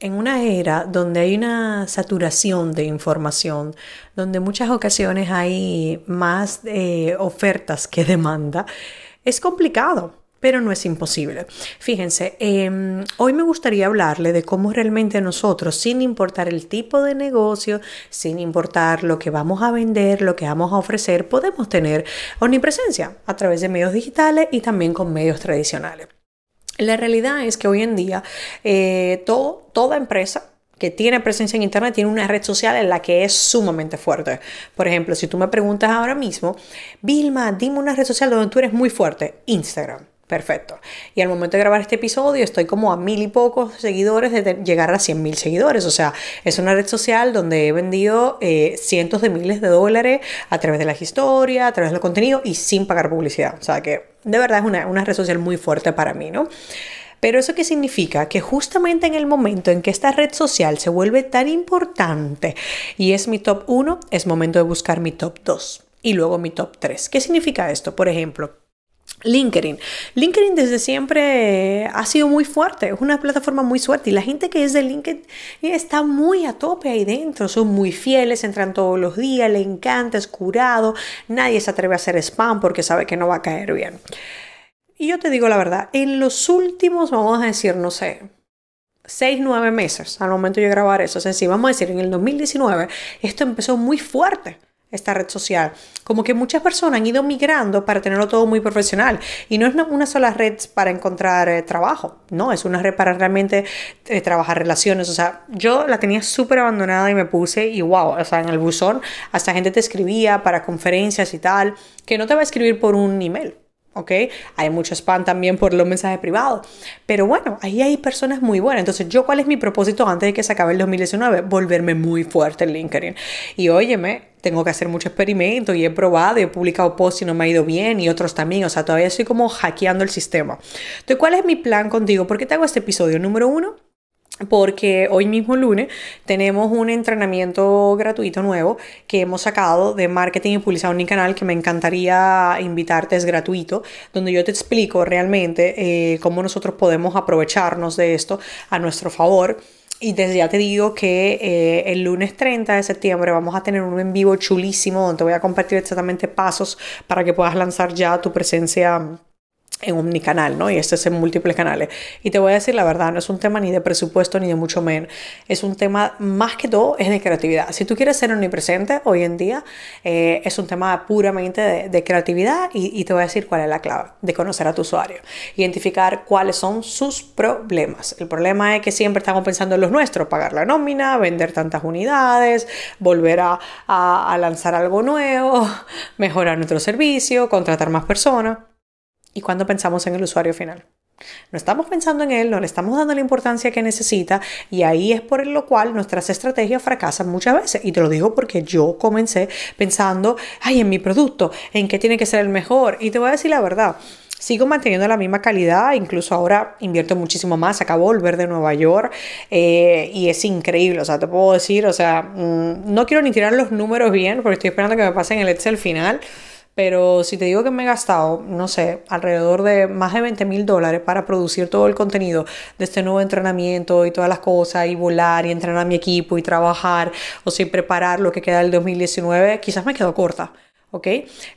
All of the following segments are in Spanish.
en una era donde hay una saturación de información, donde muchas ocasiones hay más eh, ofertas que demanda, es complicado. Pero no es imposible. Fíjense, em, hoy me gustaría hablarle de cómo realmente nosotros, sin importar el tipo de negocio, sin importar lo que vamos a vender, lo que vamos a ofrecer, podemos tener omnipresencia a través de medios digitales y también con medios tradicionales. La realidad es que hoy en día eh, toda empresa que tiene presencia en Internet tiene una red social en la que es sumamente fuerte. Por ejemplo, si tú me preguntas ahora mismo, Vilma, dime una red social donde tú eres muy fuerte, Instagram. Perfecto. Y al momento de grabar este episodio estoy como a mil y pocos seguidores de llegar a cien mil seguidores. O sea, es una red social donde he vendido eh, cientos de miles de dólares a través de las historias, a través del contenido y sin pagar publicidad. O sea que de verdad es una, una red social muy fuerte para mí, ¿no? Pero eso qué significa? Que justamente en el momento en que esta red social se vuelve tan importante y es mi top 1, es momento de buscar mi top 2 y luego mi top 3. ¿Qué significa esto? Por ejemplo, LinkedIn. LinkedIn desde siempre ha sido muy fuerte, es una plataforma muy fuerte y la gente que es de LinkedIn está muy a tope ahí dentro, son muy fieles, entran todos los días, le encanta, es curado, nadie se atreve a hacer spam porque sabe que no va a caer bien. Y yo te digo la verdad, en los últimos, vamos a decir, no sé, 6, 9 meses al momento de grabar eso, sea, si vamos a decir en el 2019, esto empezó muy fuerte esta red social. Como que muchas personas han ido migrando para tenerlo todo muy profesional. Y no es una sola red para encontrar eh, trabajo, no, es una red para realmente eh, trabajar relaciones. O sea, yo la tenía súper abandonada y me puse y wow, o sea, en el buzón hasta gente te escribía para conferencias y tal, que no te va a escribir por un email. ¿Ok? Hay mucho spam también por los mensajes privados. Pero bueno, ahí hay personas muy buenas. Entonces, ¿yo cuál es mi propósito antes de que se acabe el 2019? Volverme muy fuerte en LinkedIn. Y óyeme, tengo que hacer mucho experimento y he probado y he publicado posts y no me ha ido bien y otros también. O sea, todavía estoy como hackeando el sistema. Entonces, ¿cuál es mi plan contigo? ¿Por qué te hago este episodio? Número uno, porque hoy mismo lunes tenemos un entrenamiento gratuito nuevo que hemos sacado de marketing y publicidad en mi canal que me encantaría invitarte, es gratuito, donde yo te explico realmente eh, cómo nosotros podemos aprovecharnos de esto a nuestro favor. Y desde ya te digo que eh, el lunes 30 de septiembre vamos a tener un en vivo chulísimo donde voy a compartir exactamente pasos para que puedas lanzar ya tu presencia en un canal, ¿no? Y este es en múltiples canales. Y te voy a decir la verdad, no es un tema ni de presupuesto ni de mucho menos. Es un tema más que todo, es de creatividad. Si tú quieres ser omnipresente hoy en día, eh, es un tema puramente de, creatividad y, te voy a decir cuál es la clave de conocer a tu usuario. Identificar cuáles son sus problemas. El problema es que siempre estamos pensando en los nuestros, pagar la nómina, vender tantas unidades, volver a lanzar algo nuevo, mejorar nuestro servicio, contratar más personas y cuando pensamos en el usuario final. No estamos pensando en él, no le estamos dando la importancia que necesita y ahí es por lo cual nuestras estrategias fracasan muchas veces. Y te lo digo porque yo comencé pensando, ay, en mi producto, en qué tiene que ser el mejor. Y te voy a decir la verdad. Sigo manteniendo la misma calidad, incluso ahora invierto muchísimo más. Acabo de volver de Nueva York eh, y es increíble. O sea, te puedo decir, o sea, mm, no quiero ni tirar los números bien porque estoy esperando que me pasen el Excel final pero si te digo que me he gastado, no sé, alrededor de más de 20 mil dólares para producir todo el contenido de este nuevo entrenamiento y todas las cosas, y volar y entrenar a mi equipo y trabajar, o si preparar lo que queda del 2019, quizás me quedo corta, ¿ok?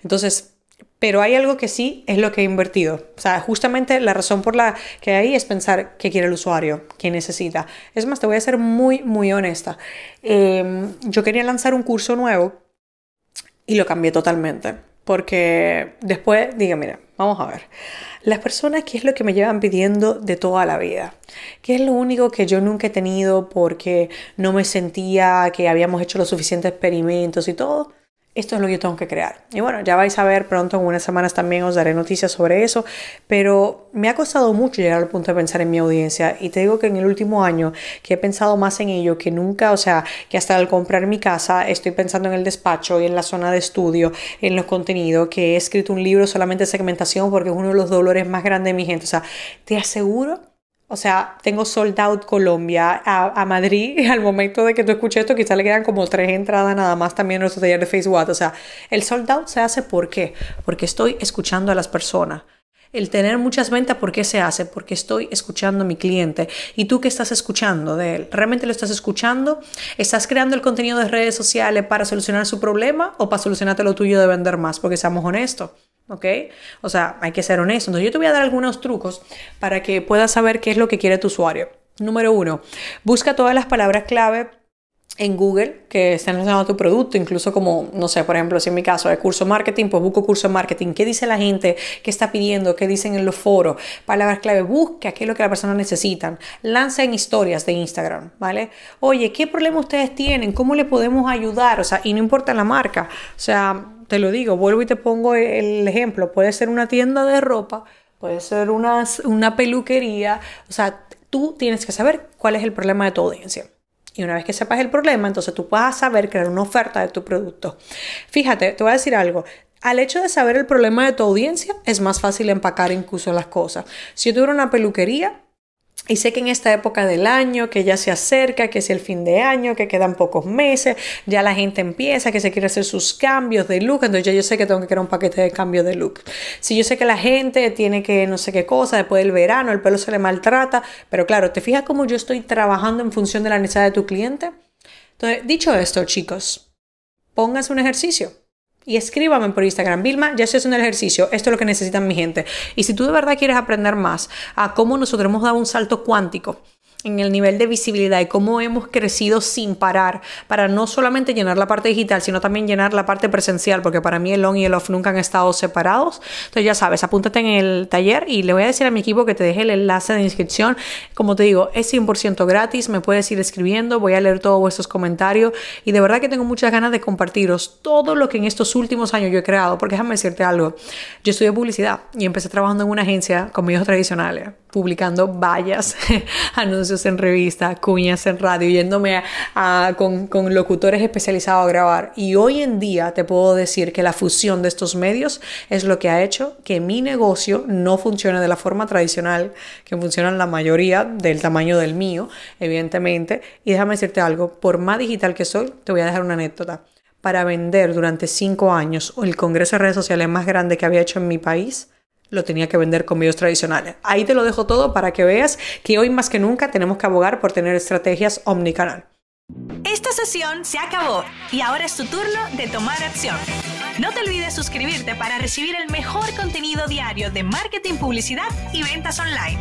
Entonces, pero hay algo que sí es lo que he invertido. O sea, justamente la razón por la que hay es pensar qué quiere el usuario, qué necesita. Es más, te voy a ser muy, muy honesta. Em, yo quería lanzar un curso nuevo y lo cambié totalmente. Porque después, diga, mira, vamos a ver. Las personas, ¿qué es lo que me llevan pidiendo de toda la vida? ¿Qué es lo único que yo nunca he tenido porque no me sentía que habíamos hecho los suficientes experimentos y todo? Esto es lo que yo tengo que crear. Y bueno, ya vais a ver pronto, en unas semanas también os daré noticias sobre eso, pero me ha costado mucho llegar al punto de pensar en mi audiencia y te digo que en el último año que he pensado más en ello que nunca, o sea, que hasta al comprar mi casa estoy pensando en el despacho y en la zona de estudio, en los contenidos, que he escrito un libro solamente de segmentación porque es uno de los dolores más grandes de mi gente. O sea, te aseguro o sea, tengo sold out Colombia a, Madrid. Al momento de que tú escuches esto, quizás le quedan como tres entradas nada más también en nuestro taller de Facebook. O sea, el sold out se hace ¿por qué? Porque estoy escuchando a las personas. El tener muchas ventas, ¿por qué se hace? Porque estoy escuchando a mi cliente. ¿Y tú qué estás escuchando de él? ¿Realmente lo estás escuchando? ¿Estás creando el contenido de redes sociales para solucionar su problema o para solucionarte lo tuyo de vender más? Porque seamos honestos. ¿Ok? O sea, hay que ser honesto. Entonces yo te voy a dar algunos trucos para que puedas saber qué es lo que quiere tu usuario. Número uno, busca todas las palabras clave en Google que estén relacionadas a tu producto, incluso como, no sé, por ejemplo, si en mi caso de curso marketing, pues busco curso de marketing. ¿Qué dice la gente? ¿Qué está pidiendo? ¿Qué dicen en los foros? Palabras clave, busca qué es lo que la persona necesitan. Lanza en historias de Instagram, ¿vale? Oye, ¿qué problema ustedes tienen? ¿Cómo le podemos ayudar? O sea, y no importa la marca. O sea, te lo digo, vuelvo y te pongo el ejemplo. Puede ser una tienda de ropa, puede ser una, una peluquería. O sea, tú tienes que saber cuál es el problema de tu audiencia. Y una vez que sepas el problema, entonces tú vas a saber crear una oferta de tu producto. Fíjate, te voy a decir algo. Al hecho de saber el problema de tu audiencia, es más fácil empacar incluso las cosas. Si yo tuviera una peluquería, y sé que en esta época del año, que ya se acerca, que es el fin de año, que quedan pocos meses, ya la gente empieza, que se quiere hacer sus cambios de look, entonces ya yo sé que tengo que crear un paquete de cambio de look. Si yo sé que la gente tiene que no sé qué cosa, después del verano, el pelo se le maltrata, pero claro, ¿te fijas cómo yo estoy trabajando en función de la necesidad de tu cliente? Entonces, dicho esto, chicos, pónganse un ejercicio y escríbame por Instagram, Vilma, ya estoy haciendo el ejercicio, esto es lo que necesitan mi gente. Y si tú de verdad quieres aprender más a cómo nosotros hemos dado un salto cuántico en el nivel de visibilidad y cómo hemos crecido sin parar para no solamente llenar la parte digital, sino también llenar la parte presencial, porque para mí el on y el off nunca han estado separados. Entonces ya sabes, apúntate en el taller y le voy a decir a mi equipo que te deje el enlace de inscripción. Como te digo, es 100% gratis, me puedes ir escribiendo, voy a leer todos vuestros comentarios y de verdad que tengo muchas ganas de compartiros todo lo que en estos últimos años yo he creado, porque déjame decirte algo, yo estudié publicidad y empecé trabajando en una agencia con medios tradicionales publicando vallas, anuncios en revista, cuñas en radio, yéndome a, con, con, locutores especializados a grabar. Y hoy en día te puedo decir que la fusión de estos medios es lo que ha hecho que mi negocio no funcione de la forma tradicional que funcionan la mayoría del tamaño del mío, evidentemente. Y déjame decirte algo, por más digital que soy, te voy a dejar una anécdota. Para vender durante cinco años el congreso de redes sociales más grande que había hecho en mi país, lo tenía que vender con medios tradicionales. Ahí te lo dejo todo para que veas que hoy más que nunca tenemos que abogar por tener estrategias omnicanal. Esta sesión se acabó y ahora es tu turno de tomar acción. No te olvides suscribirte para recibir el mejor contenido diario de marketing, publicidad y ventas online.